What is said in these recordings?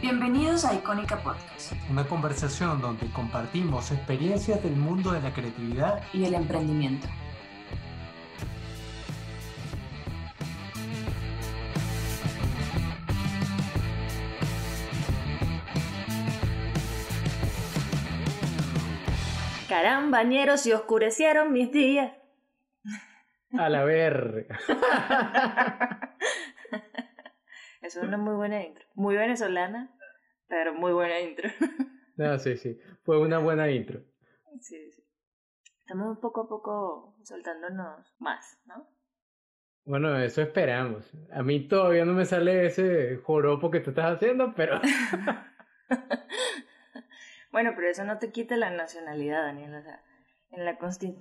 Bienvenidos a Icónica Podcast. Una conversación donde compartimos experiencias del mundo de la creatividad y el emprendimiento. Carambañeros, y oscurecieron mis días. A la verga. es una muy buena intro. Muy venezolana, pero muy buena intro. no, sí, sí. Fue una buena intro. Sí, sí. Estamos poco a poco soltándonos más, ¿no? Bueno, eso esperamos. A mí todavía no me sale ese joropo que tú estás haciendo, pero... bueno, pero eso no te quita la nacionalidad, Daniel. O sea, en la,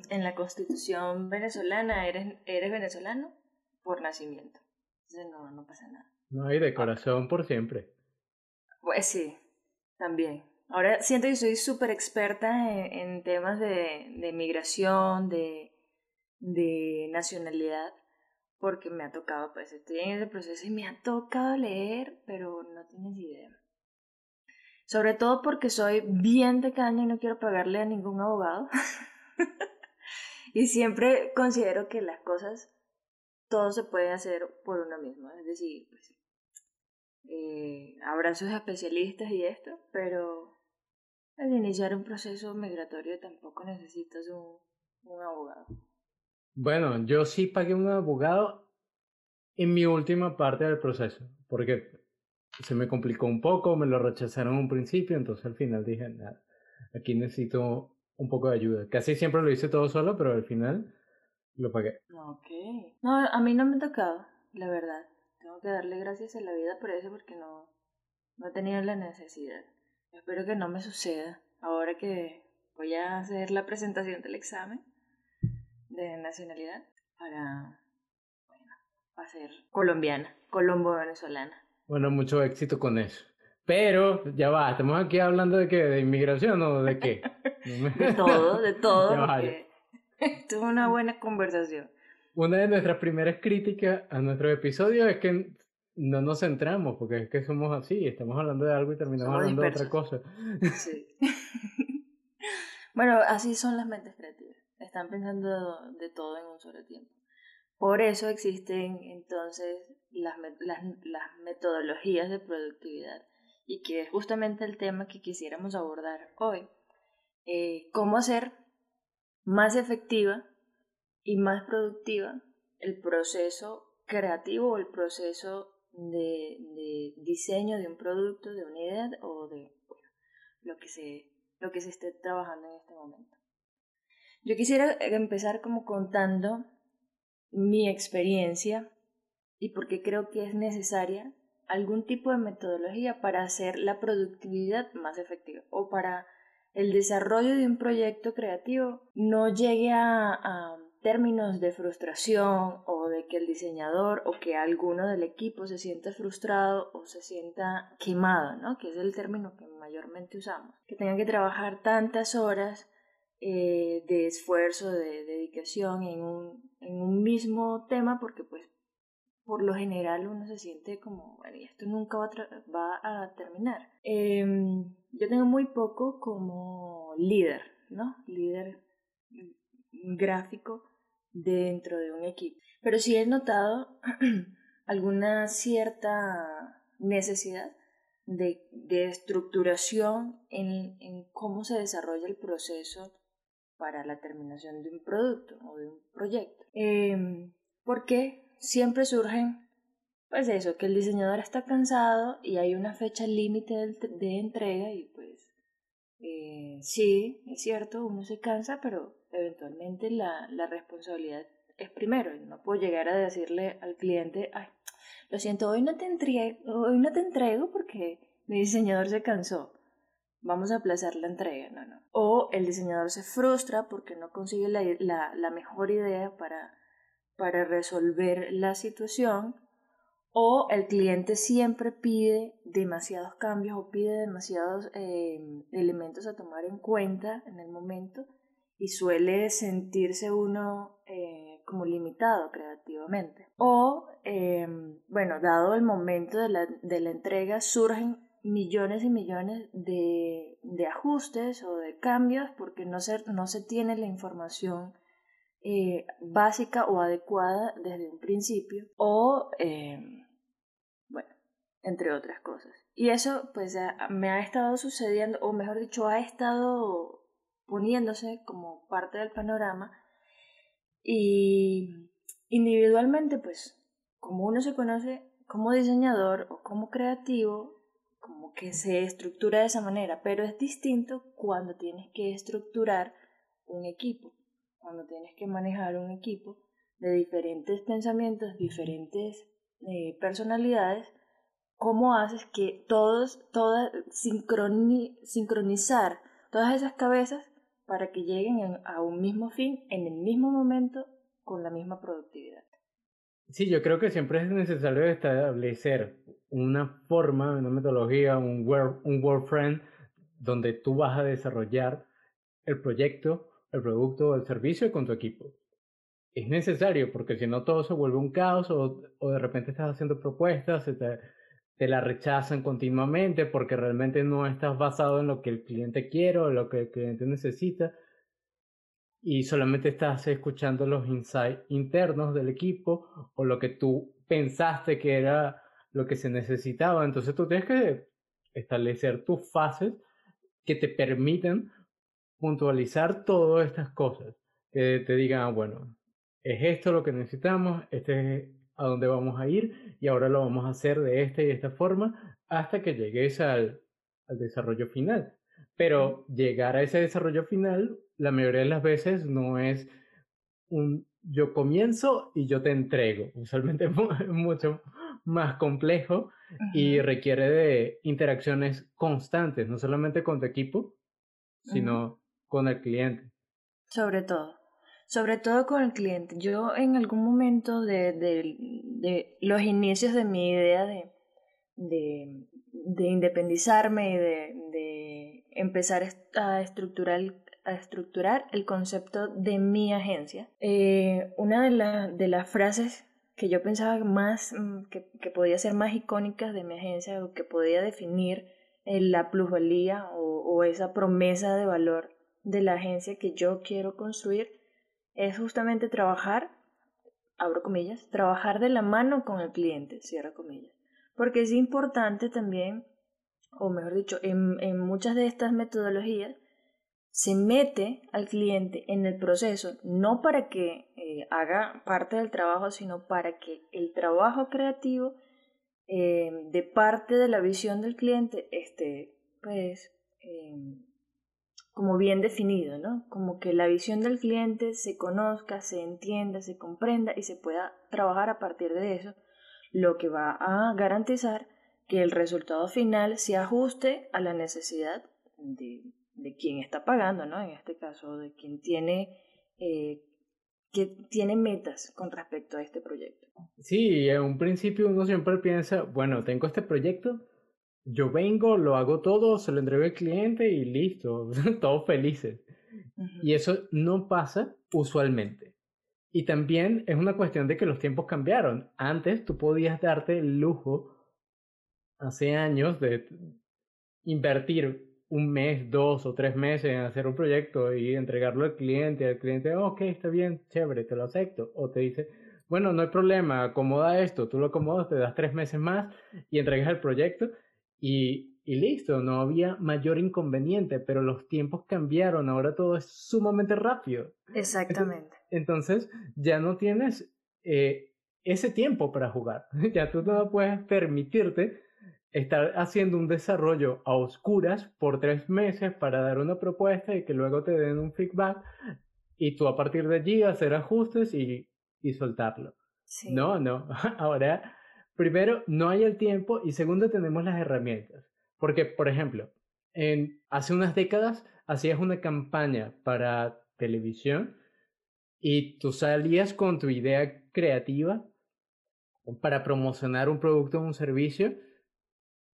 en la constitución venezolana eres, eres venezolano por nacimiento. Entonces no, no pasa nada. No, hay de corazón por siempre. Pues sí, también. Ahora siento que soy súper experta en, temas de, de migración, de, de nacionalidad, porque me ha tocado, pues estoy en ese proceso y me ha tocado leer, pero no tienes idea. Sobre todo porque soy bien tacaña y no quiero pagarle a ningún abogado. y siempre considero que las cosas, todo se puede hacer por uno mismo. Es decir, pues, eh, abrazos especialistas y esto, pero al iniciar un proceso migratorio tampoco necesitas un, un abogado. Bueno, yo sí pagué un abogado en mi última parte del proceso, porque se me complicó un poco, me lo rechazaron un principio, entonces al final dije, nada, aquí necesito un poco de ayuda. Casi siempre lo hice todo solo, pero al final lo pagué. Ok. No, a mí no me ha tocado, la verdad. Tengo que darle gracias a la vida por eso porque no, no he tenido la necesidad. Espero que no me suceda ahora que voy a hacer la presentación del examen de nacionalidad para, bueno, para ser colombiana, colombo-venezolana. Bueno, mucho éxito con eso. Pero, ya va, estamos aquí hablando de qué, de inmigración o de qué. de todo, de todo. Esto es una buena conversación. Una de nuestras primeras críticas a nuestro episodio es que no nos centramos, porque es que somos así, estamos hablando de algo y terminamos hablando de otra cosa. Sí. bueno, así son las mentes creativas. Están pensando de todo en un solo tiempo. Por eso existen entonces las, las, las metodologías de productividad y que es justamente el tema que quisiéramos abordar hoy. Eh, cómo hacer más efectiva y más productiva el proceso creativo o el proceso de, de, diseño de un producto, de una idea o de lo, que se, lo que se esté trabajando en este momento. Yo quisiera empezar como contando mi experiencia y por qué creo que es necesaria algún tipo de metodología para hacer la productividad más efectiva o para el desarrollo de un proyecto creativo no llegue a, términos de frustración o de que el diseñador o que alguno del equipo se sienta frustrado o se sienta quemado, ¿no? que es el término que mayormente usamos, que tengan que trabajar tantas horas eh, de esfuerzo, de dedicación en un, en un mismo tema porque pues por lo general uno se siente como, bueno, esto nunca va a, va a terminar. Em, yo tengo muy poco como líder, ¿no? Líder gráfico dentro de un equipo. Pero sí he notado alguna cierta necesidad de, de estructuración en, en, cómo se desarrolla el proceso para la terminación de un producto o de un proyecto. Eh, ¿Por qué? siempre surgen, pues eso, que el diseñador está cansado y hay una fecha límite de, entrega y pues eh, sí, es cierto, uno se cansa, pero eventualmente la, la responsabilidad es primero. No puedo llegar a decirle al cliente, ay, lo siento, hoy no te entrego, hoy no te entrego porque mi diseñador se cansó. Vamos a aplazar la entrega, no, no. O el diseñador se frustra porque no consigue la, la, la mejor idea para para resolver la situación o el cliente siempre pide demasiados cambios o pide demasiados em, elementos a tomar en cuenta en el momento y suele sentirse uno eh, como limitado creativamente. O, em, bueno, dado el momento de la, de la entrega, surgen millones y millones de, de ajustes o de cambios porque no se, no se tiene la información eh, básica o adecuada desde un principio o, eh, bueno, entre otras cosas. Y eso pues me ha estado sucediendo, o mejor dicho, ha estado poniéndose como parte del panorama y individualmente pues como uno se conoce como diseñador o como creativo, como que se estructura de esa manera, pero es distinto cuando tienes que estructurar un equipo, cuando tienes que manejar un equipo de diferentes pensamientos, diferentes eh, personalidades, cómo haces que todos, todas, sincronizar todas esas cabezas para que lleguen a un mismo fin en el mismo momento con la misma productividad. Sí, yo creo que siempre es necesario establecer una forma, una metodología, un, word, un workframe donde tú vas a desarrollar el proyecto, el producto o el servicio con tu equipo. Es necesario porque si no todo se vuelve un caos o, de repente estás haciendo propuestas, te, te la rechazan continuamente porque realmente no estás basado en lo que el cliente quiere o lo que el cliente necesita y solamente estás escuchando los insights internos del equipo o lo que tú pensaste que era lo que se necesitaba. Entonces tú tienes que establecer tus fases que te permitan puntualizar todas estas cosas. Que te digan, ah, bueno, es esto lo que necesitamos, este es a dónde vamos a ir y ahora lo vamos a hacer de esta y esta forma hasta que llegues al, al desarrollo final. Pero llegar a ese desarrollo final la mayoría de las veces no es un yo comienzo y yo te entrego. Usualmente es mucho más complejo y requiere de interacciones constantes, no solamente con tu equipo, sino con el cliente. Sobre todo, sobre todo con el cliente. Yo en algún momento de, los inicios de mi idea de, de, de independizarme y de, empezar a estructurar el concepto de mi agencia. Eh, una de, de, las frases que yo pensaba más, mm, que, podía ser más icónicas de mi agencia o que podía definir eh, la plusvalía o esa promesa de valor de la agencia que yo quiero construir es justamente trabajar, abro comillas, trabajar de la mano con el cliente, cierro comillas. Porque es importante también, o mejor dicho, en, en muchas de estas metodologías, se mete al cliente en el proceso, no para que eh, haga parte del trabajo, sino para que el trabajo creativo eh, de parte de la visión del cliente esté, pues, eh, como bien definido, ¿no? Como que la visión del cliente se conozca, se entienda, se comprenda y se pueda trabajar a partir de eso, lo que va a garantizar que el resultado final se ajuste a la necesidad de de quien está pagando, ¿no? En este caso, de quien tiene, eh, que tiene metas con respecto a este proyecto. Sí, en un principio uno siempre piensa, bueno, tengo este proyecto, yo vengo, lo hago todo, se lo entrego al cliente y listo, todos felices. Y eso no pasa usualmente. Y también es una cuestión de que los tiempos cambiaron. Antes tú podías darte el lujo, hace años, de invertir un mes, dos o tres meses en hacer un proyecto y entregarlo al cliente, al cliente, ok, está bien, chévere, te lo acepto. O te dice, bueno, no hay problema, acomoda esto, tú lo acomodas, te das tres meses más y entregas el proyecto y, y listo, no había mayor inconveniente, pero los tiempos cambiaron, ahora todo es sumamente rápido. Exactamente. Entonces, ya no tienes eh, ese tiempo para jugar, ya tú no puedes permitirte estar haciendo un desarrollo a oscuras por tres meses para dar una propuesta y que luego te den un feedback y tú a partir de allí hacer ajustes y, y soltarlo. No, no. Ahora, primero, no hay el tiempo y segundo, tenemos las herramientas. Porque, por ejemplo, en, hace unas décadas hacías una campaña para televisión y tú salías con tu idea creativa para promocionar un producto o un servicio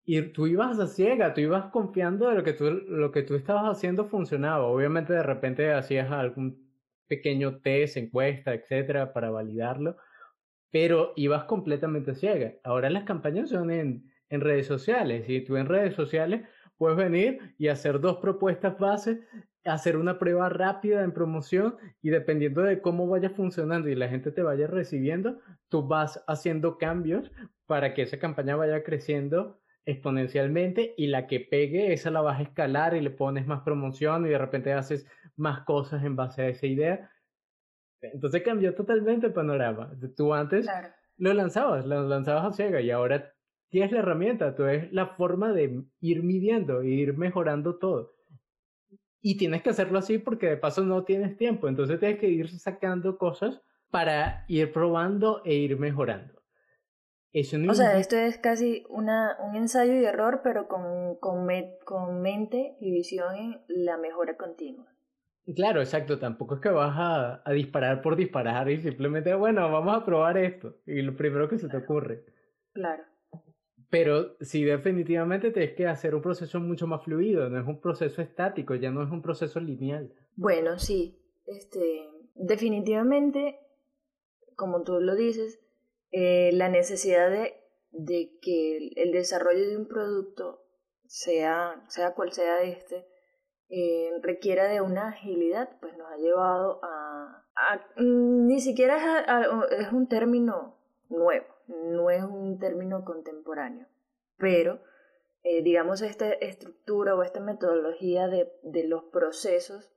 y tú ibas a ciega, tú ibas confiando de lo que tú, lo que tú estabas haciendo funcionaba. Obviamente de repente hacías algún pequeño test, encuesta, etcétera, para validarlo, pero ibas completamente ciega. Ahora las campañas son en, en redes sociales. Y tú en redes sociales puedes venir y hacer dos propuestas bases, hacer una prueba rápida en promoción y dependiendo de cómo vaya funcionando y la gente te vaya recibiendo, tú vas haciendo cambios para que esa campaña vaya creciendo exponencialmente y la que pegue, esa la vas a escalar y le pones más promoción y de repente haces más cosas en base a esa idea. Entonces cambió totalmente el panorama. Tú antes lo lanzabas, lo lanzabas a ciega y ahora tienes la herramienta, tú es la forma de ir midiendo, ir mejorando todo. Y tienes que hacerlo así porque de paso no tienes tiempo, entonces tienes que ir sacando cosas para ir probando e ir mejorando o sea, esto es casi una, un ensayo y error, pero con, con, con mente y visión en la mejora continua. Claro, exacto. Tampoco es que vas a, a, disparar por disparar y simplemente, bueno, vamos a probar esto. Y lo primero que se te ocurre. Claro. Pero sí, definitivamente tienes que hacer un proceso mucho más fluido. No es un proceso estático, ya no es un proceso lineal. Bueno, sí. Este, definitivamente, como tú lo dices, eh, la necesidad de, de, que el desarrollo de un producto, sea, sea cual sea este, eh, requiera de una agilidad, pues nos ha llevado a... Mm, ni siquiera es, es, un término nuevo, no es un término contemporáneo, pero eh, digamos esta estructura o esta metodología de, de los procesos,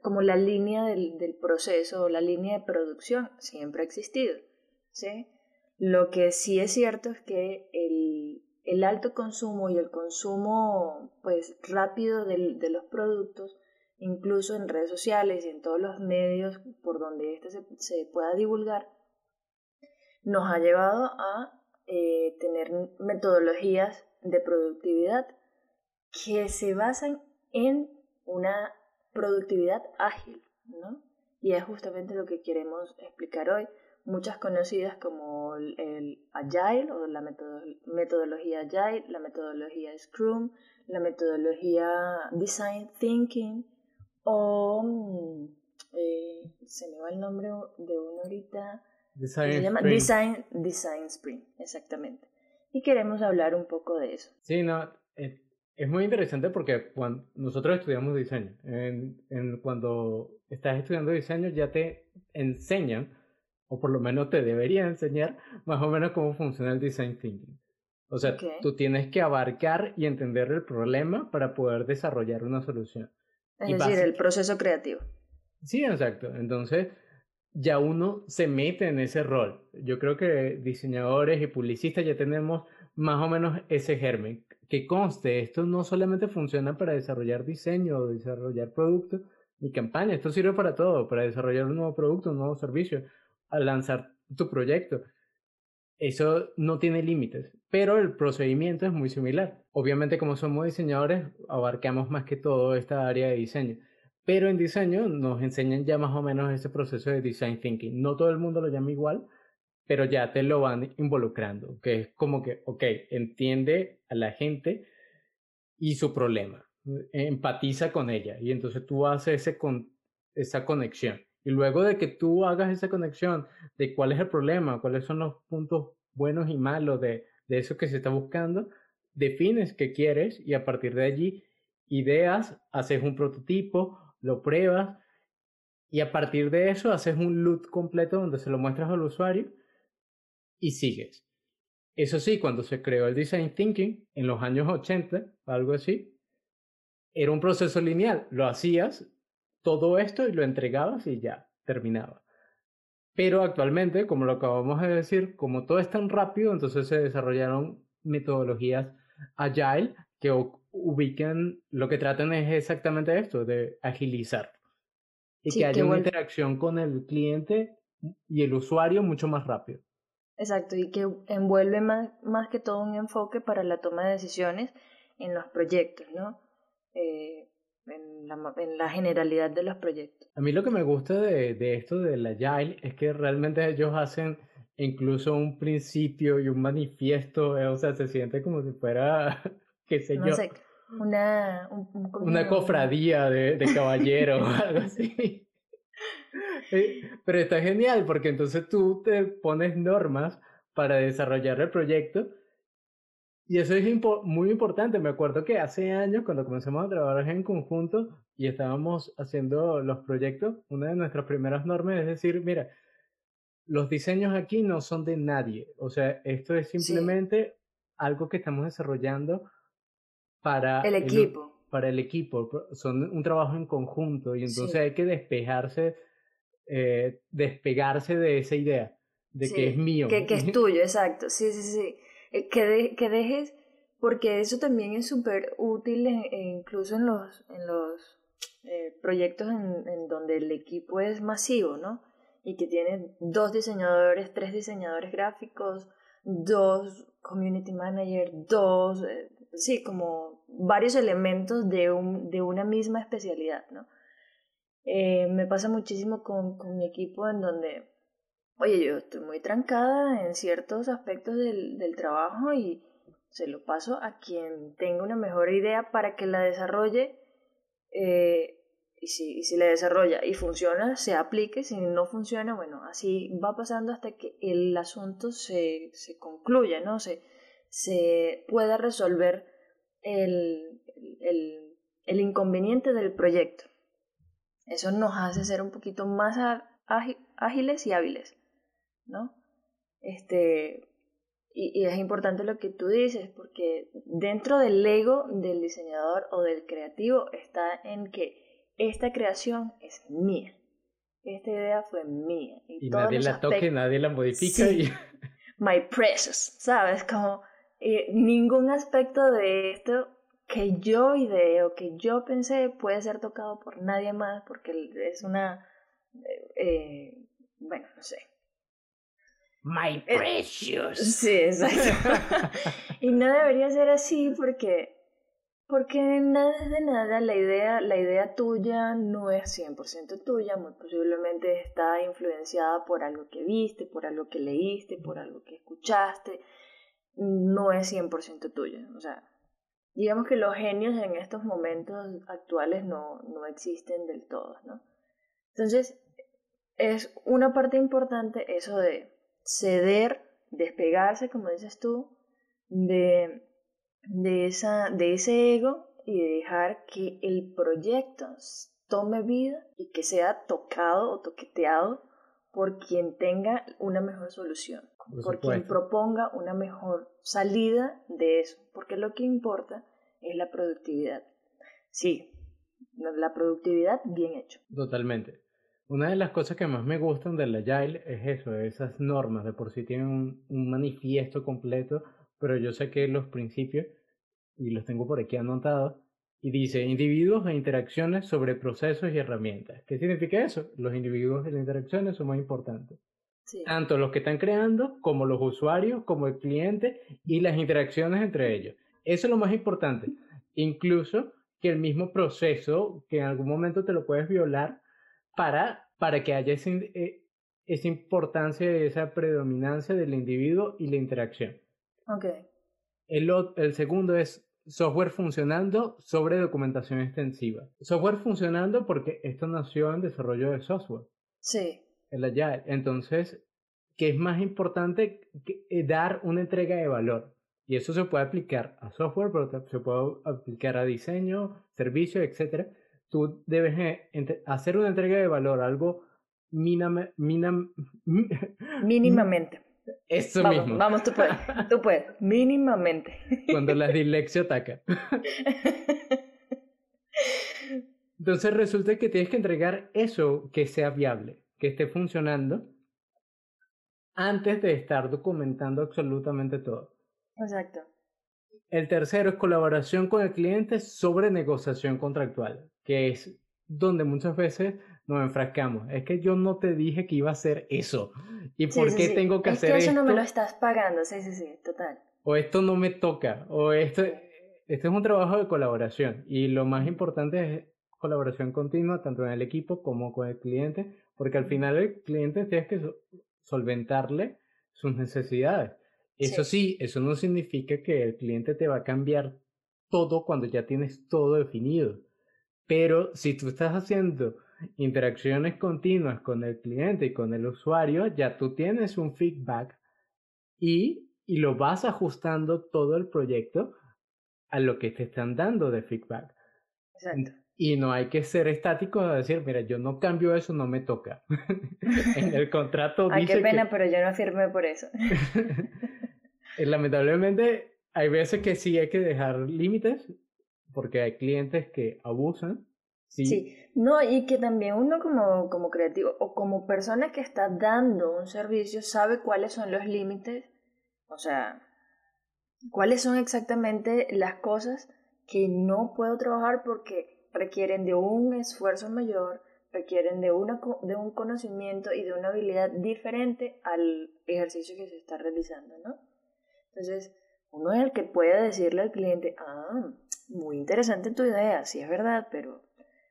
como la línea del, del proceso o la línea de producción, siempre ha existido. ¿sí? Lo que sí es cierto es que el, el alto consumo y el consumo pues rápido de, los productos, incluso en redes sociales y en todos los medios por donde se, se pueda divulgar, nos ha llevado a eh, tener metodologías de productividad que se basan en una productividad ágil, ¿no? Y es justamente lo que queremos explicar hoy muchas conocidas como el, Agile o la metodología Agile, la metodología Scrum, la metodología Design Thinking o mm, eh, se me va el nombre de uno ahorita. Design se llama Design, Design Sprint, exactamente. Y queremos hablar un poco de eso. Sí, no, eh, es muy interesante porque cuando nosotros estudiamos diseño, en, en, cuando estás estudiando diseño ya te enseñan o por lo menos te debería enseñar más o menos cómo funciona el design thinking. O sea, tú tienes que abarcar y entender el problema para poder desarrollar una solución. Es decir, el proceso creativo. Sí, exacto. Entonces, ya uno se mete en ese rol. Yo creo que diseñadores y publicistas ya tenemos más o menos ese germen. Que conste, esto no solamente funciona para desarrollar diseño o desarrollar productos ni campaña, esto sirve para todo, para desarrollar un nuevo producto, un nuevo servicio, a lanzar tu proyecto. Eso no tiene límites, pero el procedimiento es muy similar. Obviamente como somos diseñadores, abarcamos más que todo esta área de diseño. Pero en diseño nos enseñan ya más o menos ese proceso de design thinking. No todo el mundo lo llama igual, pero ya te lo van involucrando, que es como que, ok, entiende a la gente y su problema, empatiza con ella y entonces tú haces ese con, esa conexión. Y luego de que tú hagas esa conexión de cuál es el problema, cuáles son los puntos buenos y malos de, de eso que se está buscando, defines qué quieres y a partir de allí ideas, haces un prototipo, lo pruebas y a partir de eso haces un loop completo donde se lo muestras al usuario y sigues. Eso sí, cuando se creó el Design Thinking en los años 80, algo así, era un proceso lineal. Lo hacías todo esto y lo entregabas y ya, terminaba. Pero actualmente, como lo acabamos de decir, como todo es tan rápido, entonces se desarrollaron metodologías agile que ubican, lo que tratan es exactamente esto, de agilizar. Y que haya una interacción con el cliente y el usuario mucho más rápido. Exacto, y que envuelve más, más que todo un enfoque para la toma de decisiones en los proyectos, ¿no? Eh, en la, en la generalidad de los proyectos. A mí lo que me gusta de, de esto del Agile es que realmente ellos hacen incluso un principio y un manifiesto, eh, o sea, se siente como si fuera, qué sé yo, una, una cofradía de, de caballeros o algo así. Eh, pero está genial porque entonces tú te pones normas para desarrollar el proyecto Y eso es muy importante. Me acuerdo que hace años, cuando comenzamos a trabajar en conjunto y estábamos haciendo los proyectos, una de nuestras primeras normas es decir, mira, los diseños aquí no son de nadie. O sea, esto es simplemente algo que estamos desarrollando para el equipo. para el equipo. Son un trabajo en conjunto y entonces hay que despejarse, eh, despegarse de esa idea de que es mío. Que, que, es tuyo, exacto. Sí, sí, sí. Eh, que, que dejes, porque eso también es súper útil incluso en los, en los eh, proyectos en, en donde el equipo es masivo, ¿no? Y que tiene dos diseñadores, tres diseñadores gráficos, dos community managers, dos, eh, sí, como varios elementos de, un, de una misma especialidad, ¿no? me pasa muchísimo con, con mi equipo en donde oye, yo estoy muy trancada en ciertos aspectos del, del trabajo y se lo paso a quien tenga una mejor idea para que la desarrolle eh, y, si, y si la desarrolla y funciona, se aplique, si no funciona, bueno, así va pasando hasta que el asunto se, se concluya, ¿no? Se, se pueda resolver el, el, el inconveniente del proyecto. Eso nos hace ser un poquito más ágiles y hábiles. ¿No? Este, y, es importante lo que tú dices, porque dentro del ego del diseñador o del creativo está en que esta creación es mía. Esta idea fue mía. Y, nadie la toque, nadie la modifica. y... My precious, ¿sabes? Como eh, ningún aspecto de esto que yo ideo, o que yo pensé puede ser tocado por nadie más porque es una, eh, eh, bueno, no sé, My eh, precious. Sí, exacto. y no debería ser así porque porque nada de nada la idea la idea tuya no es 100% tuya, muy posiblemente está influenciada por algo que viste, por algo que leíste, por algo que escuchaste, no es 100% tuya, o sea, digamos que los genios en estos momentos actuales no, no existen del todo, ¿no? Entonces, es una parte importante eso de ceder, despegarse, como dices tú, de, de, esa, de ese ego y dejar que el proyecto tome vida y que sea tocado o toqueteado por quien tenga una mejor solución, por, quien proponga una mejor salida de eso, porque lo que importa es la productividad. Sí, la productividad bien hecho. Totalmente. Una de las cosas que más me gustan del Agile es eso, esas normas, de por sí tienen un, manifiesto completo, pero yo sé que los principios, y los tengo por aquí anotados, y dice individuos e interacciones sobre procesos y herramientas. ¿Qué significa eso? Los individuos y las interacciones son muy importantes. Tanto los que están creando, como los usuarios, como el cliente y las interacciones entre ellos. Eso es lo más importante. Incluso que el mismo proceso, que en algún momento te lo puedes violar, para, para que haya eh, esa importancia, esa predominancia del individuo y la interacción. Okay. El, el segundo es software funcionando sobre documentación extensiva. Software funcionando porque esto nació en desarrollo de software. Sí. El Agile. Entonces, ¿qué es más importante? Que eh, dar una entrega de valor. Y eso se puede aplicar a software, pero se puede aplicar a diseño, servicio, etc tú debes eh, hacer una entrega de valor, algo mínimamente. Eso vamos, mismo. Vamos, tú puedes, tú puedes, mínimamente. Cuando la dilexia ataca. Entonces resulta que tienes que entregar eso que sea viable, que esté funcionando, antes de estar documentando absolutamente todo. Exacto. El tercero es colaboración con el cliente sobre negociación contractual que es donde muchas veces nos enfrascamos. Es que yo no te dije que iba a hacer eso. ¿Y por qué tengo que hacer que eso? Eso no me lo estás pagando, sí, sí, sí, total. O esto no me toca, o esto, este es un trabajo de colaboración. Y lo más importante es colaboración continua, tanto en el equipo como con el cliente, porque al final el cliente tiene que solventarle sus necesidades. Eso sí, eso no significa que el cliente te va a cambiar todo cuando ya tienes todo definido pero si tú estás haciendo interacciones continuas con el cliente y con el usuario, ya tú tienes un feedback y y lo vas ajustando todo el proyecto a lo que te están dando de feedback. Exacto. Y no hay que ser estático a decir, mira, yo no cambio eso, no me toca. en el contrato Ay, dice qué pena, que... pero yo no firmé por eso. Eh, Lamentablemente, hay veces que sí hay que dejar límites, porque hay clientes que abusan. Sí, no, y que también uno como, como creativo o como persona que está dando un servicio sabe cuáles son los límites, o sea, cuáles son exactamente las cosas que no puedo trabajar porque requieren de un esfuerzo mayor, requieren de, una, de un conocimiento y de una habilidad diferente al ejercicio que se está realizando, ¿no? Entonces, uno es el que puede decirle al cliente, ah, muy interesante tu idea, sí es verdad, pero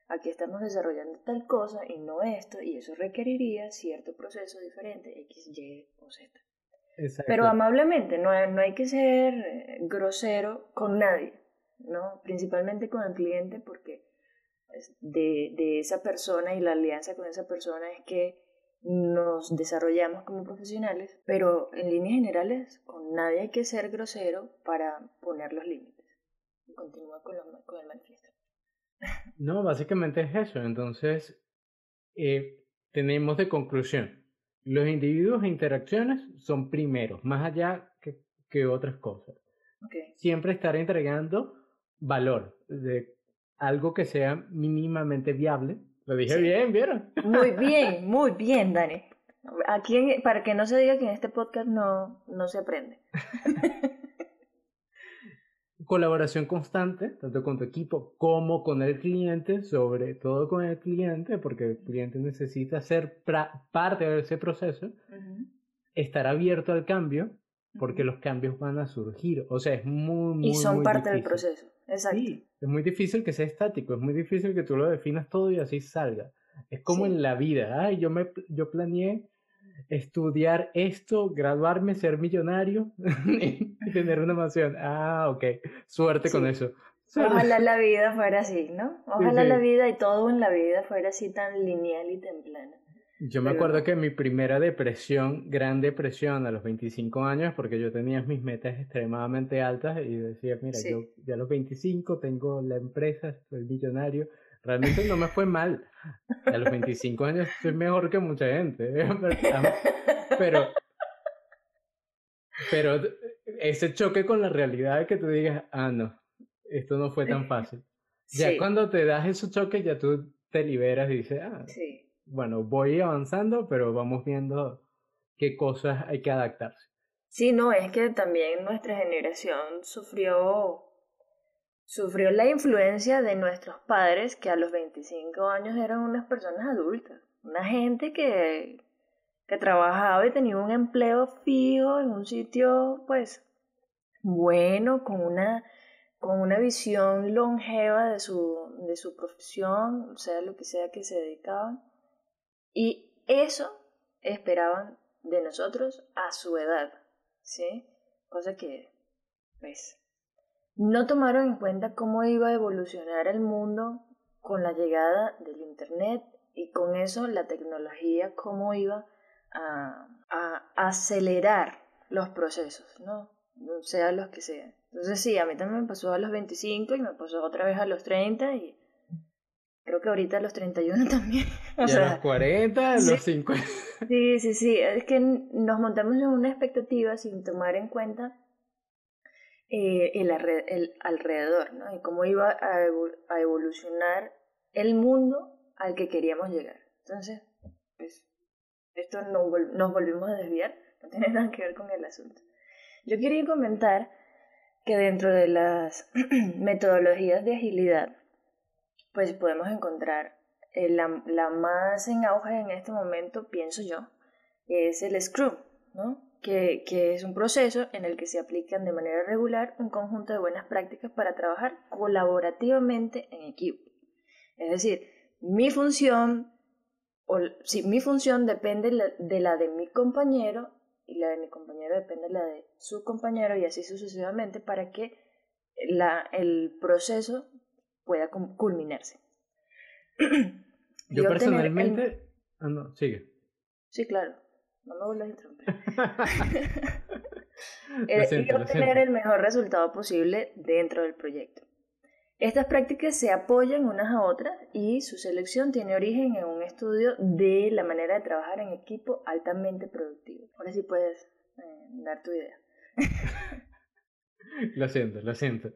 aquí estamos desarrollando tal cosa y no esto, y eso requeriría cierto proceso diferente, X, Y o Z. exacto. Pero amablemente, no, hay- no hay que ser eh, grosero con nadie, ¿no? Principalmente con el cliente, porque pues, de, de esa persona y la alianza con esa persona es que nos desarrollamos como profesionales, pero en líneas generales con nadie hay que ser grosero para poner los límites. Continúa con, los- con el manifiesto. No, básicamente es eso. Entonces, eh, tenemos de conclusión, los individuos e interacciones son primeros, más allá que, que otras cosas. Ok. Siempre estar entregando valor, de algo que sea mínimamente viable. Lo dije Sí. bien, ¿vieron? Muy bien, muy bien, Dani. Aquí, en- para que no se diga que en este podcast no, no se aprende. Colaboración constante, tanto con tu equipo como con el cliente, sobre todo con el cliente, porque el cliente necesita ser parte de ese proceso, estar abierto al cambio, porque los cambios van a surgir. O sea, es muy, muy, y son muy parte del difícil. proceso. Exacto. Sí, es muy difícil que sea estático, es muy difícil que tú lo definas todo y así salga. Es como Sí. en la vida, ay, yo me yo planeé estudiar esto, graduarme, ser millonario y tener una mansión. Ah, ok. Suerte con eso. Suerte. Ojalá la vida fuera así, ¿no? Ojalá la vida y todo en la vida fuera así tan lineal y templana. Yo me acuerdo que mi primera depresión, gran depresión a los 25 años, porque yo tenía mis metas extremadamente altas y decía, mira, Sí. yo ya a los 25 tengo la empresa, soy millonario. Realmente no me fue mal. A los 25 años soy mejor que mucha gente. Pero, pero ese choque con la realidad de que tú digas, ah, no, esto no fue tan fácil. Ya Sí, cuando te das esos choques, ya tú te liberas y dices, ah, sí. Bueno, voy avanzando, pero vamos viendo qué cosas hay que adaptarse. Sí, no, es que también nuestra generación sufrió, sufrió la influencia de nuestros padres que a los 25 años eran unas personas adultas, una gente que, que trabajaba y tenía un empleo fijo en un sitio, pues, bueno, con una, con una visión longeva de su, de su profesión, sea lo que sea que se dedicaban. Y eso esperaban de nosotros a su edad, ¿sí? Cosa que, pues, no tomaron en cuenta cómo iba a evolucionar el mundo con la llegada del Internet y con eso la tecnología, cómo iba a, a acelerar los procesos, ¿no? Sea los que sean. Entonces sí, a mí también me pasó a los 25 y me pasó otra vez a los 30 y creo que ahorita a los 31 también. O Y a sea, los 40, a sí. los 50. Sí, sí, sí. Es que nos montamos en una expectativa sin tomar en cuenta eh, el, arre- el alrededor, ¿no? Y cómo iba a, evo- a evolucionar el mundo al que queríamos llegar. Entonces, pues, esto no vol- nos volvimos a desviar, no tiene nada que ver con el asunto. Yo quería comentar que dentro de las metodologías de agilidad, pues podemos encontrar eh, la, la más en auge en este momento, pienso yo, es el Scrum, ¿no? Que, que es un proceso en el que se aplican de manera regular un conjunto de buenas prácticas para trabajar colaborativamente en equipo. Es decir, mi función, o, sí, mi función depende de la de mi compañero y la de mi compañero depende de la de su compañero y así sucesivamente para que la, el proceso pueda culminarse. Yo el- personalmente... Ah, no, sigue. Sí, claro. No me vuelvas a interrumpir. eh, y obtener el mejor resultado posible dentro del proyecto. Estas prácticas se apoyan unas a otras y su selección tiene origen en un estudio de la manera de trabajar en equipo altamente productivo. Ahora sí puedes eh, dar tu idea. lo siento, lo siento.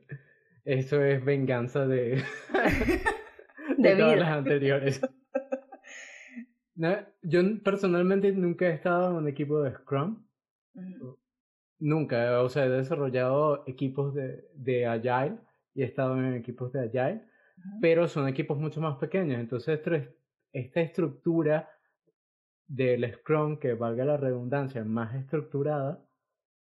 Esto es venganza de, de, todas las anteriores. yo personalmente nunca he estado en un equipo de Scrum. Nunca, o sea, he desarrollado equipos de, de Agile y he estado en equipos de Agile, pero son equipos mucho más pequeños. Entonces, esta estructura del Scrum, que valga la redundancia, más estructurada,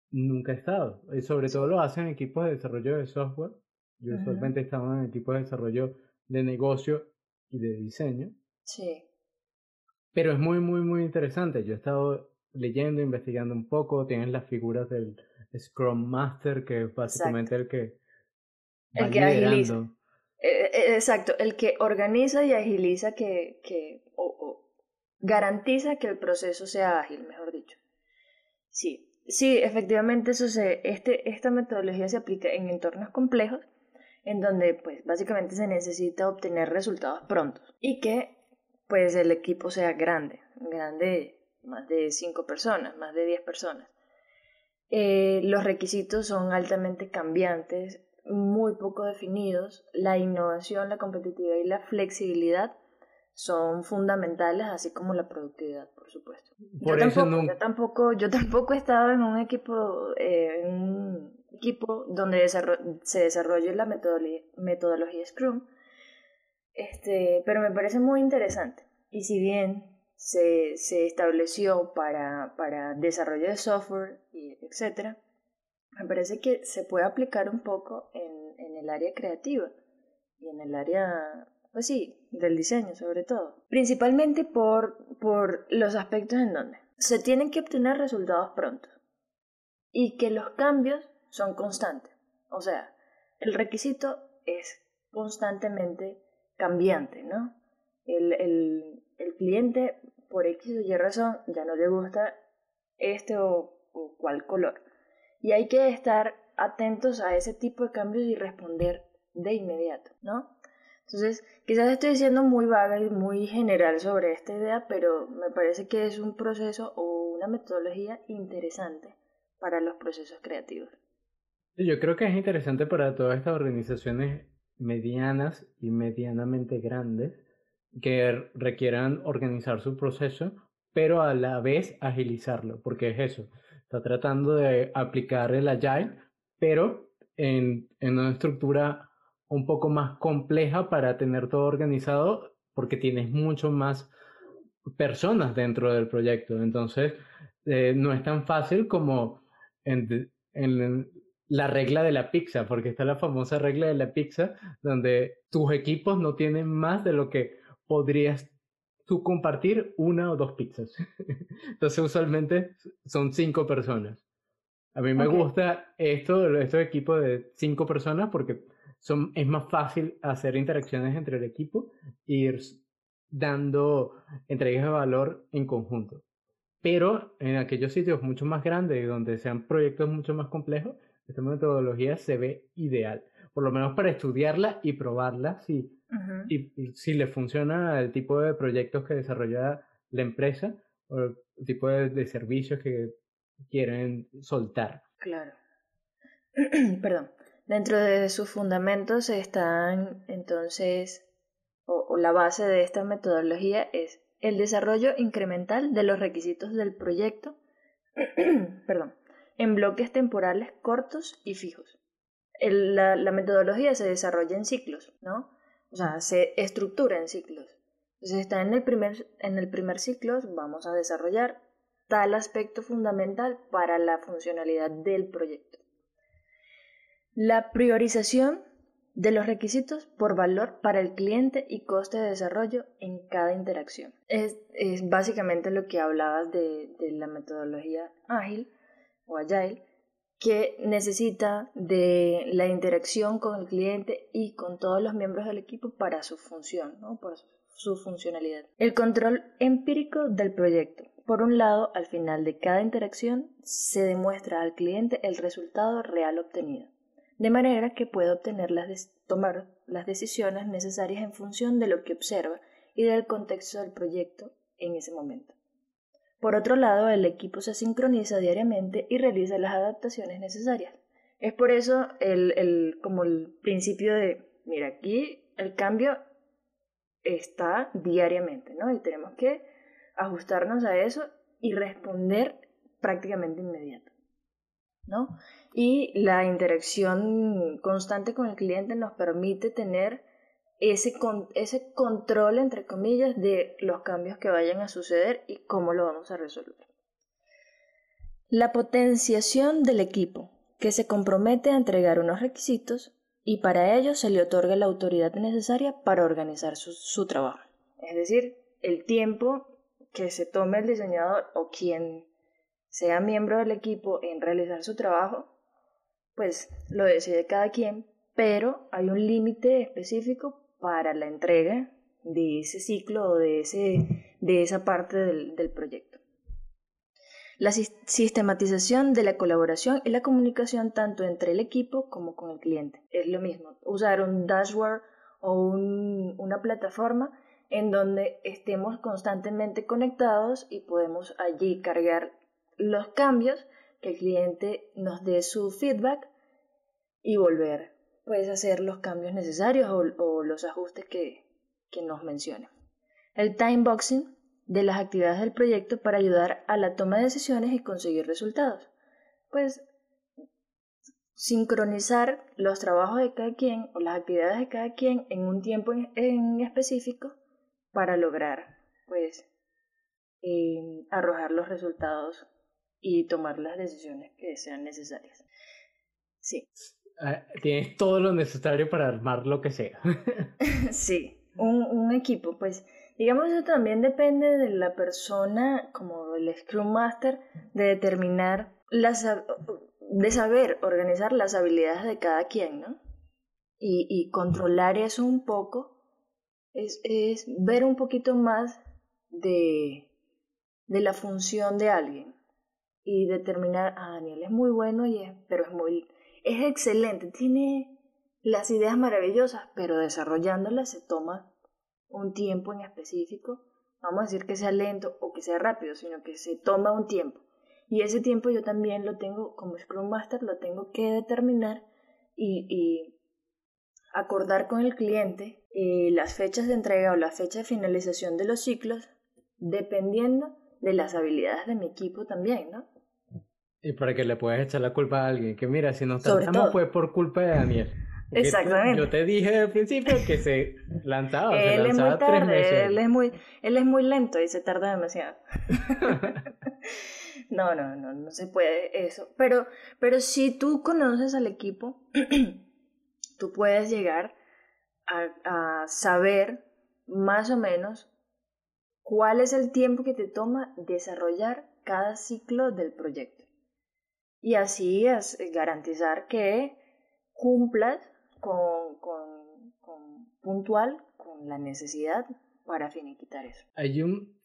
nunca he estado. Y sobre todo lo hacen equipos de desarrollo de software. Yo usualmente he estado en equipos de desarrollo de negocio y de diseño. Sí. Pero es muy, muy, muy interesante. Yo he estado leyendo, investigando un poco. Tienen las figuras del Scrum Master, que es básicamente el que el que agiliza. Eh, eh, exacto, el que organiza y agiliza que, que o, garantiza que el proceso sea ágil, mejor dicho. Sí, sí, efectivamente eso se, este, esta metodología se aplica en entornos complejos en donde pues básicamente se necesita obtener resultados prontos y que pues el equipo sea grande, grande más de 5 personas, más de 10 personas. Eh, los requisitos son altamente cambiantes, muy poco definidos, la innovación, la competitividad y la flexibilidad son fundamentales, así como la productividad, por supuesto. yo, tampoco, yo, tampoco, yo tampoco he estado en un equipo, eh, en equipo donde se desarrolle la metodología, metodología Scrum, este, pero me parece muy interesante. Y si bien se, se estableció para, para desarrollo de software, y etcétera, me parece que se puede aplicar un poco en, en el área creativa y en el área, pues sí, del diseño sobre todo. Principalmente por, por los aspectos en donde se tienen que obtener resultados pronto y que los cambios son constantes. O sea, el requisito es constantemente cambiante, ¿no? El, el, el cliente, por X o Y razón, ya no le gusta este o, o cual color. Y hay que estar atentos a ese tipo de cambios y responder de inmediato, ¿no? Entonces, quizás estoy diciendo muy vaga y muy general sobre esta idea, pero me parece que es un proceso o una metodología interesante para los procesos creativos. Yo creo que es interesante para todas estas organizaciones medianas y medianamente grandes que requieran organizar su proceso, pero a la vez agilizarlo, porque es eso está tratando de aplicar el Agile, pero en, en una estructura un poco más compleja para tener todo organizado, porque tienes mucho más personas dentro del proyecto. Entonces, eh, no es tan fácil como en, en, la regla de la pizza, porque está la famosa regla de la pizza, donde tus equipos no tienen más de lo que podrías tú compartir una o dos pizzas. Entonces usualmente son cinco personas. A mí me gusta esto, estos equipos de cinco personas porque son, es más fácil hacer interacciones entre el equipo e ir dando entregas de valor en conjunto. Pero en aquellos sitios mucho más grandes, donde sean proyectos mucho más complejos, esta metodología se ve ideal. Por lo menos para estudiarla y probarla si y, si le funciona el tipo de proyectos que desarrolla la empresa o el tipo de, servicios que quieren soltar. Claro. Perdón. Dentro de sus fundamentos están entonces, o, la base de esta metodología es el desarrollo incremental de los requisitos del proyecto, perdón, en bloques temporales cortos y fijos. la, la, metodología se desarrolla en ciclos, ¿no? O sea, se estructura en ciclos. Entonces está en el primer, en el primer ciclo, vamos a desarrollar tal aspecto fundamental para la funcionalidad del proyecto. La priorización de los requisitos por valor para el cliente y coste de desarrollo en cada interacción. Es, es básicamente lo que hablabas de, de la metodología ágil o agile, que necesita de la interacción con el cliente y con todos los miembros del equipo para su función, ¿no? para su funcionalidad. El control empírico del proyecto. Por un lado, al final de cada interacción se demuestra al cliente el resultado real obtenido, de manera que puede obtener las tomar las decisiones necesarias en función de lo que observa y del contexto del proyecto en ese momento. Por otro lado, el equipo se sincroniza diariamente y realiza las adaptaciones necesarias. Es por eso el, el, como el principio de, mira, aquí el cambio está diariamente, ¿no? Y tenemos que ajustarnos a eso y responder prácticamente inmediato, ¿no? Y la interacción constante con el cliente nos permite tener ese, ese control, entre comillas, de los cambios que vayan a suceder y cómo lo vamos a resolver. La potenciación del equipo, que se compromete a entregar unos requisitos y para ello se le otorga la autoridad necesaria para organizar su, su trabajo. Es decir, el tiempo que se tome el diseñador o quien sea miembro del equipo en realizar su trabajo, pues lo decide cada quien, pero hay un límite específico para la entrega de ese ciclo o de, ese, de esa parte del, del proyecto. La sistematización de la colaboración y la comunicación tanto entre el equipo como con el cliente. Es lo mismo, usar un dashboard o un, una plataforma en donde estemos constantemente conectados y podemos allí cargar los cambios, que el cliente nos dé su feedback y volver puedes hacer los cambios necesarios o, los ajustes que, nos mencionen. El time boxing de las actividades del proyecto para ayudar a la toma de decisiones y conseguir resultados. Pues sincronizar los trabajos de cada quien o las actividades de cada quien en un tiempo específico para lograr pues eh, arrojar los resultados y tomar las decisiones que sean necesarias. Sí. Ah, tienes todo lo necesario para armar lo que sea. sí, un, un, equipo, pues digamos eso también depende de la persona, como el Scrum Master, de determinar, las, de saber organizar las habilidades de cada quien, ¿no? Y, y controlar eso un poco es, es ver un poquito más de, de la función de alguien y determinar, ah, Daniel es muy bueno, y es, pero es muy es excelente, tiene las ideas maravillosas, pero desarrollándolas se toma un tiempo en específico. Vamos a decir que sea lento o que sea rápido, sino que se toma un tiempo. Y ese tiempo yo también lo tengo, como Scrum Master, lo tengo que determinar y, acordar con el cliente eh, las fechas de entrega o la fecha de finalización de los ciclos, dependiendo de las habilidades de mi equipo también, ¿no? Y para que le puedas echar la culpa a alguien, que mira, si nos tratamos fue por culpa de Daniel. Exactamente. Yo te dije al principio que se lanzaba, él se lanzaba es muy tres meses. Él es muy, él es muy lento y se tarda demasiado. no, no, no, no se puede eso. Pero, pero si tú conoces al equipo, tú puedes llegar a, a saber más o menos cuál es el tiempo que te toma desarrollar cada ciclo del proyecto y así es garantizar que cumplas con, con, con puntual con la necesidad para finiquitar eso. Hay un,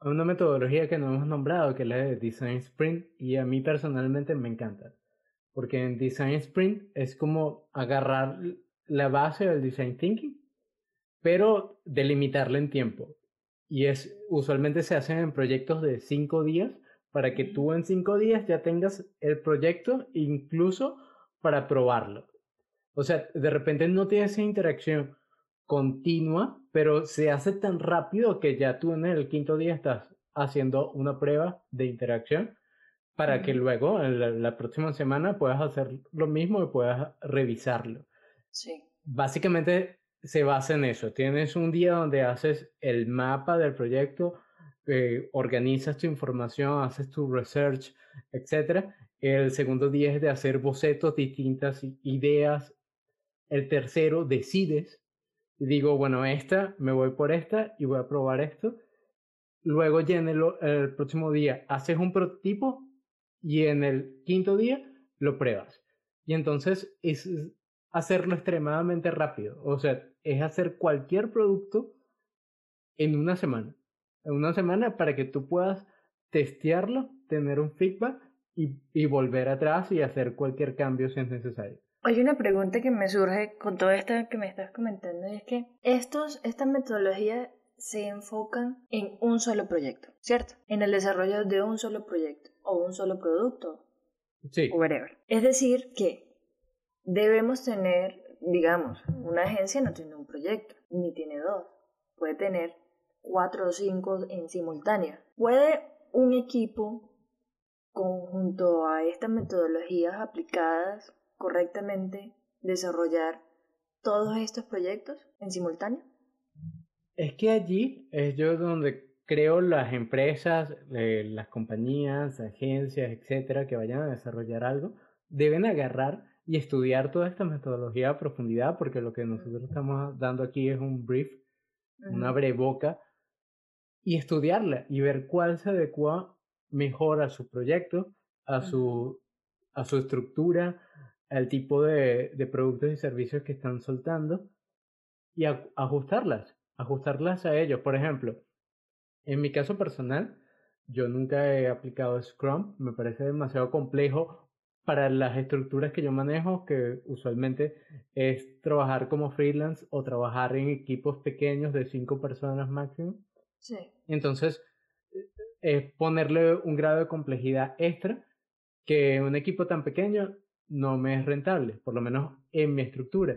una metodología que no hemos nombrado que es la de Design Sprint y a mí personalmente me encanta porque en Design Sprint es como agarrar la base del Design Thinking pero delimitarla en tiempo y es usualmente se hacen en proyectos de cinco días para que tú en cinco días ya tengas el proyecto incluso para probarlo. O sea, de repente no tienes esa interacción continua, pero se hace tan rápido que ya tú en el quinto día estás haciendo una prueba de interacción para que luego en la, próxima semana puedas hacer lo mismo y puedas revisarlo. Sí. Básicamente se basa en eso. Tienes un día donde haces el mapa del proyecto, eh, organizas tu información, haces tu research, etc. El segundo día es de hacer bocetos, distintas ideas. El tercero, decides. Digo, bueno, esta, me voy por esta y voy a probar esto. Luego ya en el, próximo día haces un prototipo y en el quinto día lo pruebas. Y entonces es hacerlo extremadamente rápido. O sea, es hacer cualquier producto en una semana una semana para que tú puedas testearlo, tener un feedback y, y volver atrás y hacer cualquier cambio si es necesario. Hay una pregunta que me surge con todo esto que me estás comentando y es que estos, estas metodologías se enfocan en un solo proyecto, ¿cierto? En el desarrollo de un solo proyecto o un solo producto. Sí. O whatever. Es decir, que debemos tener, digamos, una agencia no tiene un proyecto, ni tiene dos, puede tener cuatro o cinco en simultánea. Puede un equipo conjunto a estas metodologías aplicadas correctamente desarrollar todos estos proyectos en simultáneo? Es que allí es yo donde creo las empresas, eh, las compañías, agencias, etcétera, que vayan a desarrollar algo, deben agarrar y estudiar toda esta metodología a profundidad, porque lo que nosotros estamos dando aquí es un brief, una breboca, y estudiarla y ver cuál se adecua mejor a su proyecto, a su, a su estructura, al tipo de, de productos y servicios que están soltando y ajustarlas ajustarlas a ellos. Por ejemplo, en mi caso personal, yo nunca he aplicado Scrum, me parece demasiado complejo para las estructuras que yo manejo, que usualmente es trabajar como freelance o trabajar en equipos pequeños de cinco personas máximo. Sí. Entonces, es ponerle un grado de complejidad extra que un equipo tan pequeño no me es rentable, por lo menos en mi estructura.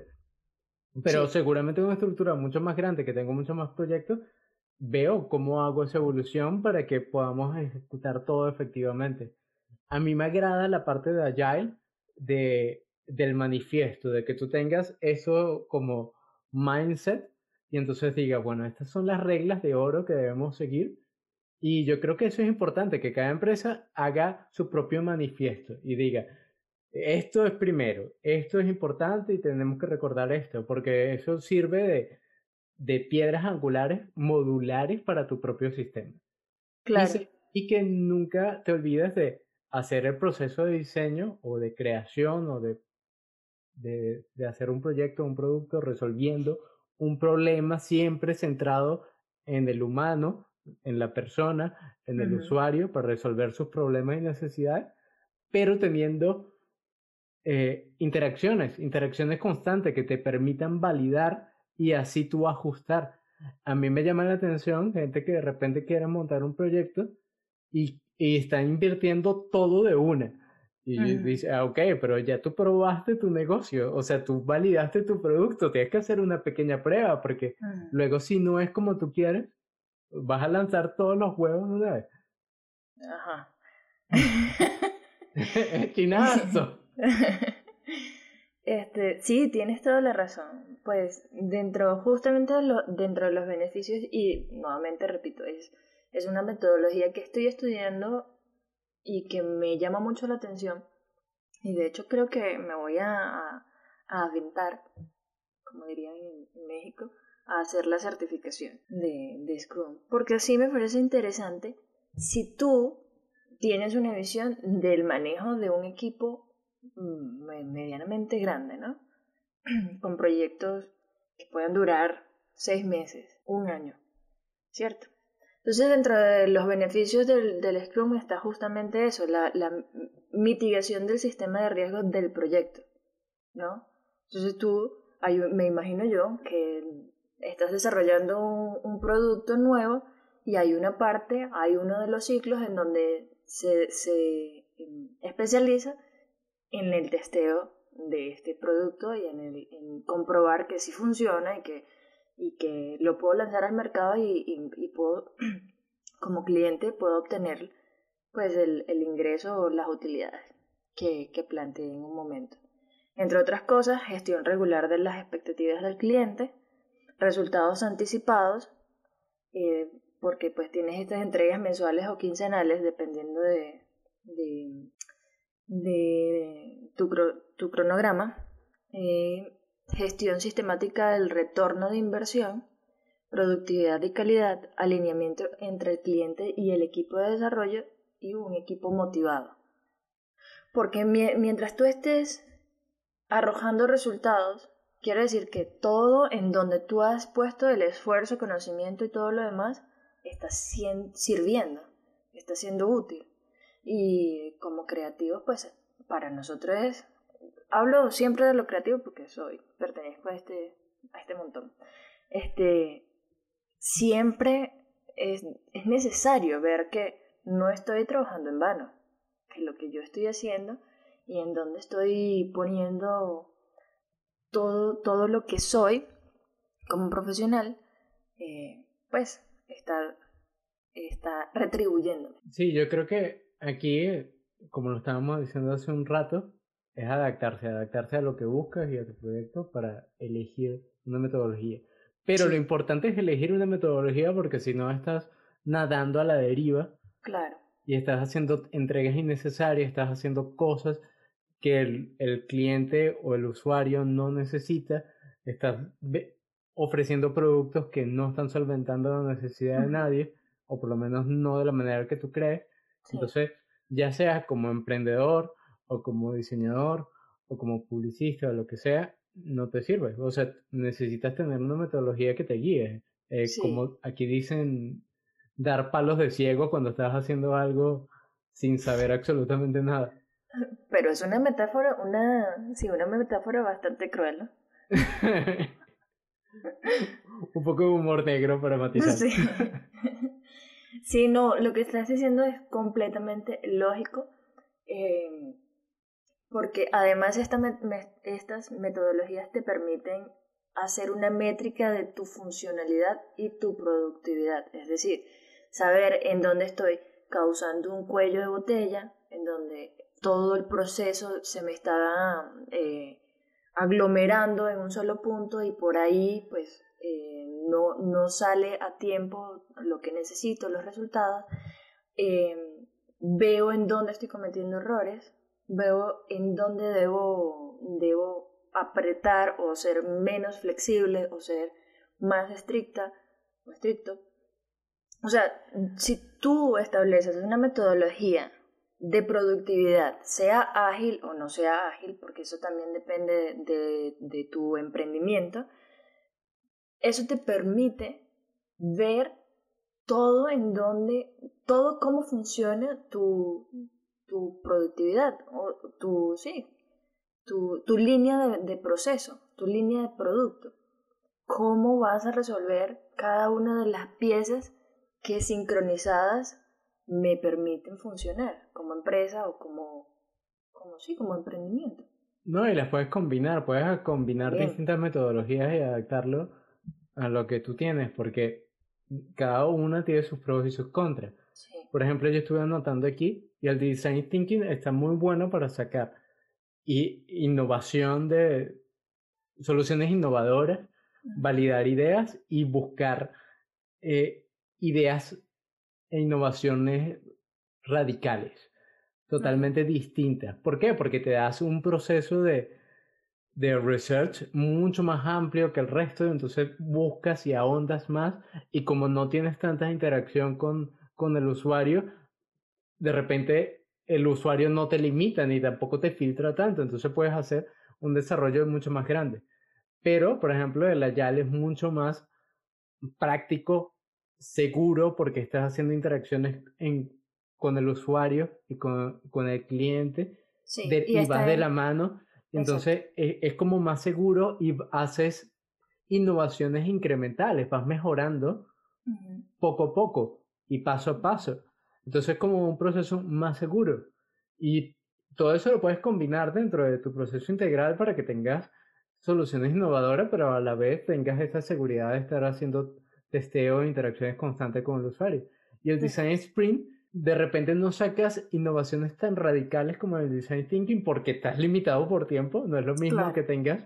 Pero seguramente una estructura mucho más grande, que tengo muchos más proyectos, veo cómo hago esa evolución para que podamos ejecutar todo efectivamente. A mí me agrada la parte de Agile de, del manifiesto, de que tú tengas eso como mindset y entonces digas, bueno, estas son las reglas de oro que debemos seguir. Y yo creo que eso es importante, que cada empresa haga su propio manifiesto y diga, esto es primero, esto es importante y tenemos que recordar esto, porque eso sirve de, de piedras angulares modulares para tu propio sistema. Claro. Y, que nunca te olvides de hacer el proceso de diseño o de creación o de, de, de hacer un proyecto, un producto, resolviendo un problema siempre centrado en el humano, en la persona, en el usuario, para resolver sus problemas y necesidades, pero teniendo eh, interacciones, interacciones constantes que te permitan validar y así tú ajustar. A mí me llama la atención gente que de repente quiere montar un proyecto y, y está invirtiendo todo de una. Y dice, ah, ok, pero ya tú probaste tu negocio, o sea, tú validaste tu producto, tienes que hacer una pequeña prueba, porque luego si no es como tú quieres, vas a lanzar todos los huevos de una vez. Ajá. Chinazo. Este, sí, tienes toda la razón. Pues dentro, justamente dentro de los beneficios, y nuevamente repito, es, es una metodología que estoy estudiando y que me llama mucho la atención. Y de hecho creo que me voy a, aventar, como dirían en, México, a hacer la certificación de, de Scrum. Porque sí me parece interesante si tú tienes una visión del manejo de un equipo Mm, medianamente grande, ¿no? Con proyectos que puedan durar seis meses, un año, ¿cierto? Entonces, dentro de los beneficios del, del Scrum está justamente eso, la, la, mitigación del sistema de riesgo del proyecto, ¿no? Entonces tú, me imagino yo, que estás desarrollando un, un, producto nuevo y hay una parte, hay uno de los ciclos en donde se, se especializa en el testeo de este producto y en, el, en comprobar que sí funciona y que, y que lo puedo lanzar al mercado y, puedo, como cliente, puedo obtener pues el, ingreso o las utilidades que, que planteé en un momento. Entre otras cosas, gestión regular de las expectativas del cliente, resultados anticipados, eh, porque pues tienes estas entregas mensuales o quincenales dependiendo de, de de tu, tu cronograma, eh, gestión sistemática del retorno de inversión, productividad y calidad, alineamiento entre el cliente y el equipo de desarrollo y un equipo motivado. Porque mientras tú estés arrojando resultados, quiere decir que todo en donde tú has puesto el esfuerzo, conocimiento y todo lo demás está sirviendo está siendo útil. Y como creativos, pues para nosotros es, hablo siempre de lo creativo porque soy, pertenezco a este, a este montón. Este, siempre es, es necesario ver que no estoy trabajando en vano, que lo que yo estoy haciendo y en donde estoy poniendo todo, todo lo que soy como profesional, eh, pues está, está retribuyéndome. Sí, yo creo que aquí, como lo estábamos diciendo hace un rato, es adaptarse, adaptarse a lo que buscas y a tu proyecto para elegir una metodología. Pero lo importante es elegir una metodología porque si no estás nadando a la deriva. Claro. Y estás haciendo entregas innecesarias, estás haciendo cosas que el, el cliente o el usuario no necesita, estás ofreciendo productos que no están solventando la necesidad de nadie, o por lo menos no de la manera que tú crees. Entonces, ya seas como emprendedor o como diseñador o como publicista o lo que sea, no te sirve. O sea, necesitas tener una metodología que te guíe. Eh, Como aquí dicen, dar palos de ciego cuando estás haciendo algo sin saber absolutamente nada. Pero es una metáfora, una, sí, una metáfora bastante cruel, Un poco de humor negro para matizar. Sí. sí, no, lo que estás diciendo es completamente lógico. Eh, porque además esta estas metodologías te permiten hacer una métrica de tu funcionalidad y tu productividad, es decir, saber en dónde estoy causando un cuello de botella, en donde todo el proceso se me está eh, aglomerando en un solo punto y por ahí pues eh, no, no, sale a tiempo lo que necesito, los resultados. Eh, veo en dónde estoy cometiendo errores, veo en dónde debo, debo apretar o ser menos flexible o ser más estricta o estricto. O sea, si tú estableces una metodología de productividad, sea ágil o no sea ágil, porque eso también depende de, de tu emprendimiento, eso te permite ver todo en donde, todo cómo funciona tu, tu productividad, o tu, sí, tu, tu línea de, de, proceso, tu línea de producto. ¿Cómo vas a resolver cada una de las piezas que sincronizadas me permiten funcionar como empresa o como, como sí, como emprendimiento? No, y las puedes combinar, puedes combinar distintas metodologías y adaptarlo a lo que tú tienes, porque cada una tiene sus pros y sus contras. Por ejemplo, yo estuve anotando aquí y el design thinking está muy bueno para sacar y innovación de soluciones innovadoras, validar ideas y buscar eh, ideas e innovaciones radicales, totalmente distintas. ¿Por qué? Porque te das un proceso de, de research mucho más amplio que el resto, entonces buscas y ahondas más y como no tienes tanta interacción con, con el usuario, de repente el usuario no te limita ni tampoco te filtra tanto, entonces puedes hacer un desarrollo mucho más grande. Pero, por ejemplo, el Agile es mucho más práctico, seguro, porque estás haciendo interacciones en, con el usuario y con, con el cliente y, vas de la mano. Entonces es, es, como más seguro y haces innovaciones incrementales, vas mejorando poco a poco y paso a paso. Entonces es como un proceso más seguro. Y todo eso lo puedes combinar dentro de tu proceso integral para que tengas soluciones innovadoras, pero a la vez tengas esa seguridad de estar haciendo testeo e interacciones constantes con el usuario. Y el design sprint, de repente no sacas innovaciones tan radicales como el design thinking porque estás limitado por tiempo. No es lo mismo que tengas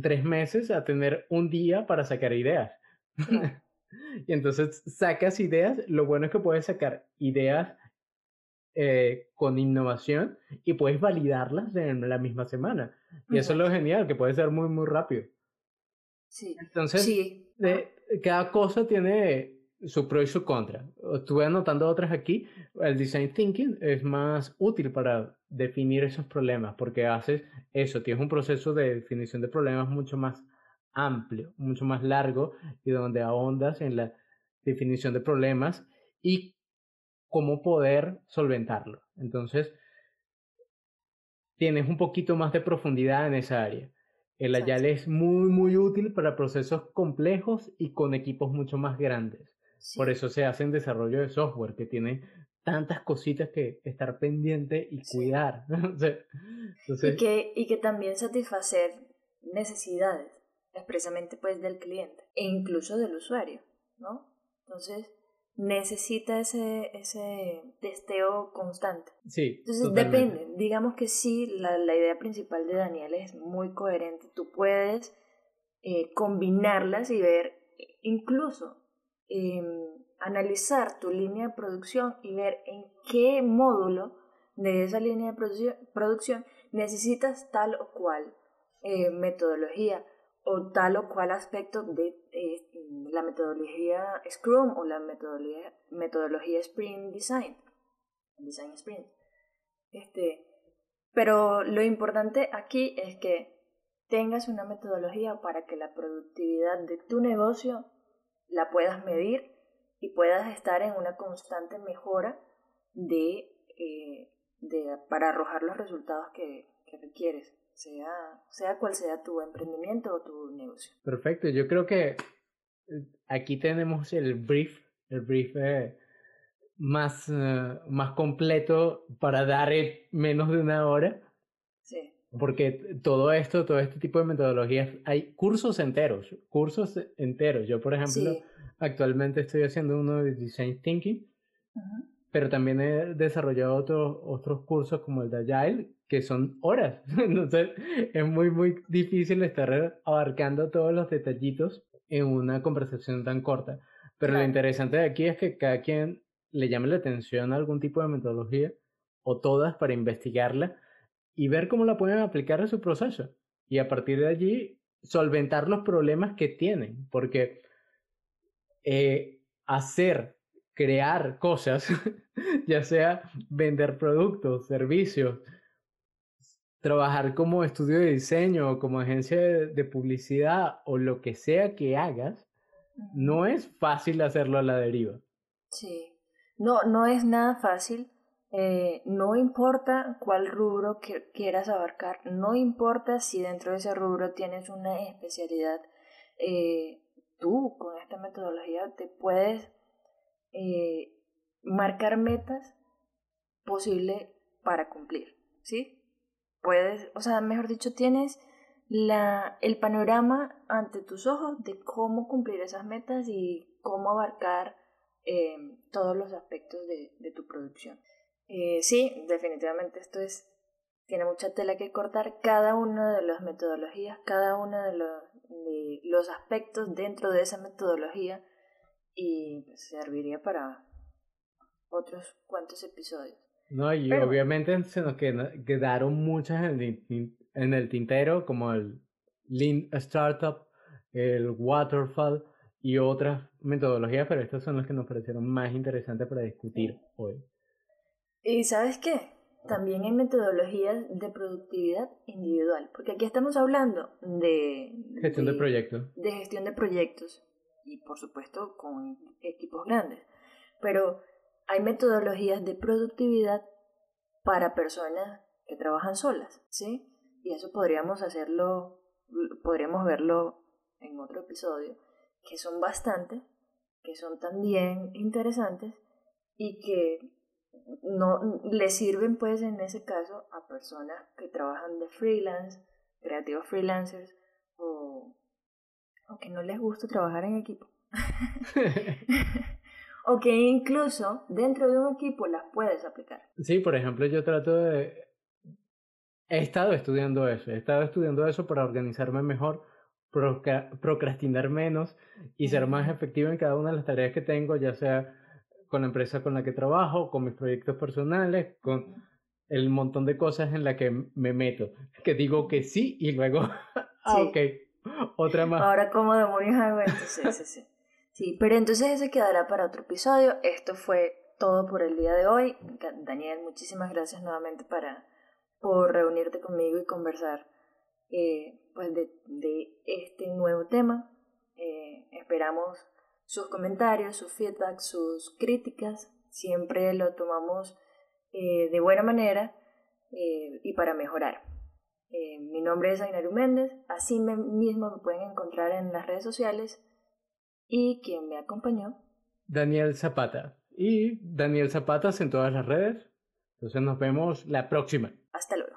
tres meses a tener un día para sacar ideas. Y entonces sacas ideas. Lo bueno es que puedes sacar ideas eh, con innovación y puedes validarlas en la misma semana. Y eso es lo genial, que puede ser muy, muy rápido. Sí. Entonces, cada cosa tiene su pro y su contra. Estuve anotando otras aquí. El design thinking es más útil para definir esos problemas porque haces eso, tienes un proceso de definición de problemas mucho más amplio, mucho más largo y donde ahondas en la definición de problemas y cómo poder solventarlo. Entonces, tienes un poquito más de profundidad en esa área. El Agile es muy, muy útil para procesos complejos y con equipos mucho más grandes. Por eso se hace en desarrollo de software, que tiene tantas cositas que estar pendiente y cuidar. y, que, y que también satisfacer necesidades, expresamente pues del cliente e incluso del usuario, ¿no? Entonces, necesita ese, ese testeo constante. Sí. Entonces depende. Digamos que sí, la, la, idea principal de Daniel es muy coherente. Tú puedes eh, combinarlas y ver, incluso em, analizar tu línea de producción y ver en qué módulo de esa línea de producción necesitas tal o cual eh, metodología o tal o cual aspecto de eh, la metodología Scrum o la metodología, metodología Sprint Design, Design Sprint. Este, pero lo importante aquí es que tengas una metodología para que la productividad de tu negocio la puedas medir y puedas estar en una constante mejora de, eh, de para arrojar los resultados que, que requieres sea, sea cual sea tu emprendimiento o tu negocio. Perfecto, yo creo que eh, aquí tenemos el brief, el brief eh, más, eh, más completo para dar menos de una hora. Sí. Porque todo esto, todo este tipo de metodologías, hay cursos enteros, cursos enteros. Yo, por ejemplo, actualmente estoy haciendo uno de Design Thinking, pero también he desarrollado otros, otros cursos como el de Agile, que son horas. Entonces es muy, muy difícil estar abarcando todos los detallitos en una conversación tan corta. Pero lo interesante de aquí es que cada quien le llame la atención a algún tipo de metodología o todas para investigarla y ver cómo la pueden aplicar a su proceso. Y a partir de allí solventar los problemas que tienen. Porque eh, hacer, crear cosas, ya sea vender productos, servicios, trabajar como estudio de diseño o como agencia de, publicidad o lo que sea que hagas, no es fácil hacerlo a la deriva. Sí, no, no es nada fácil. Eh, no importa cuál rubro que quieras abarcar, no importa si dentro de ese rubro tienes una especialidad, eh, tú con esta metodología te puedes eh, marcar metas posibles para cumplir, ¿sí? puedes, o sea, mejor dicho, tienes la, el panorama ante tus ojos de cómo cumplir esas metas y cómo abarcar eh, todos los aspectos de, de tu producción. Eh, sí, definitivamente esto es, tiene mucha tela que cortar. Cada una de las metodologías, cada uno de los, de los aspectos dentro de esa metodología y pues, serviría para otros cuantos episodios. No, y obviamente se nos quedaron muchas en el, tintero, como el Lean Startup, el Waterfall y otras metodologías, pero estas son las que nos parecieron más interesantes para discutir hoy. ¿Y sabes qué? También hay metodologías de productividad individual, porque aquí estamos hablando de... Gestión de proyectos. De gestión de proyectos, y por supuesto con equipos grandes. Pero hay metodologías de productividad para personas que trabajan solas, ¿sí? Y eso podríamos hacerlo, podríamos verlo en otro episodio, que son bastante, que son también interesantes y que no le sirven pues en ese caso a personas que trabajan de freelance, creativos freelancers o que no les gusta trabajar en equipo. o que incluso dentro de un equipo las puedes aplicar. Sí, por ejemplo, yo trato de... He estado estudiando eso, he estado estudiando eso para organizarme mejor, procrastinar menos y ser más efectivo en cada una de las tareas que tengo, ya sea con la empresa con la que trabajo, con mis proyectos personales, con el montón de cosas en las que me meto, que digo que sí y luego, ah, ok, otra más. Ahora, ¿cómo demonios hago esto? Sí, sí, sí. Sí, pero entonces ese quedará para otro episodio. Esto fue todo por el día de hoy. Daniel, muchísimas gracias nuevamente para, por reunirte conmigo y conversar eh, pues de, de, este nuevo tema. Eh, esperamos sus comentarios, sus feedback, sus críticas, siempre lo tomamos eh, de buena manera eh, y para mejorar. Eh, mi nombre es Ainaru Méndez, así mismo me pueden encontrar en las redes sociales y quien me acompañó. Daniel Zapata. Y Daniel Zapatas en todas las redes. Entonces nos vemos la próxima. Hasta luego.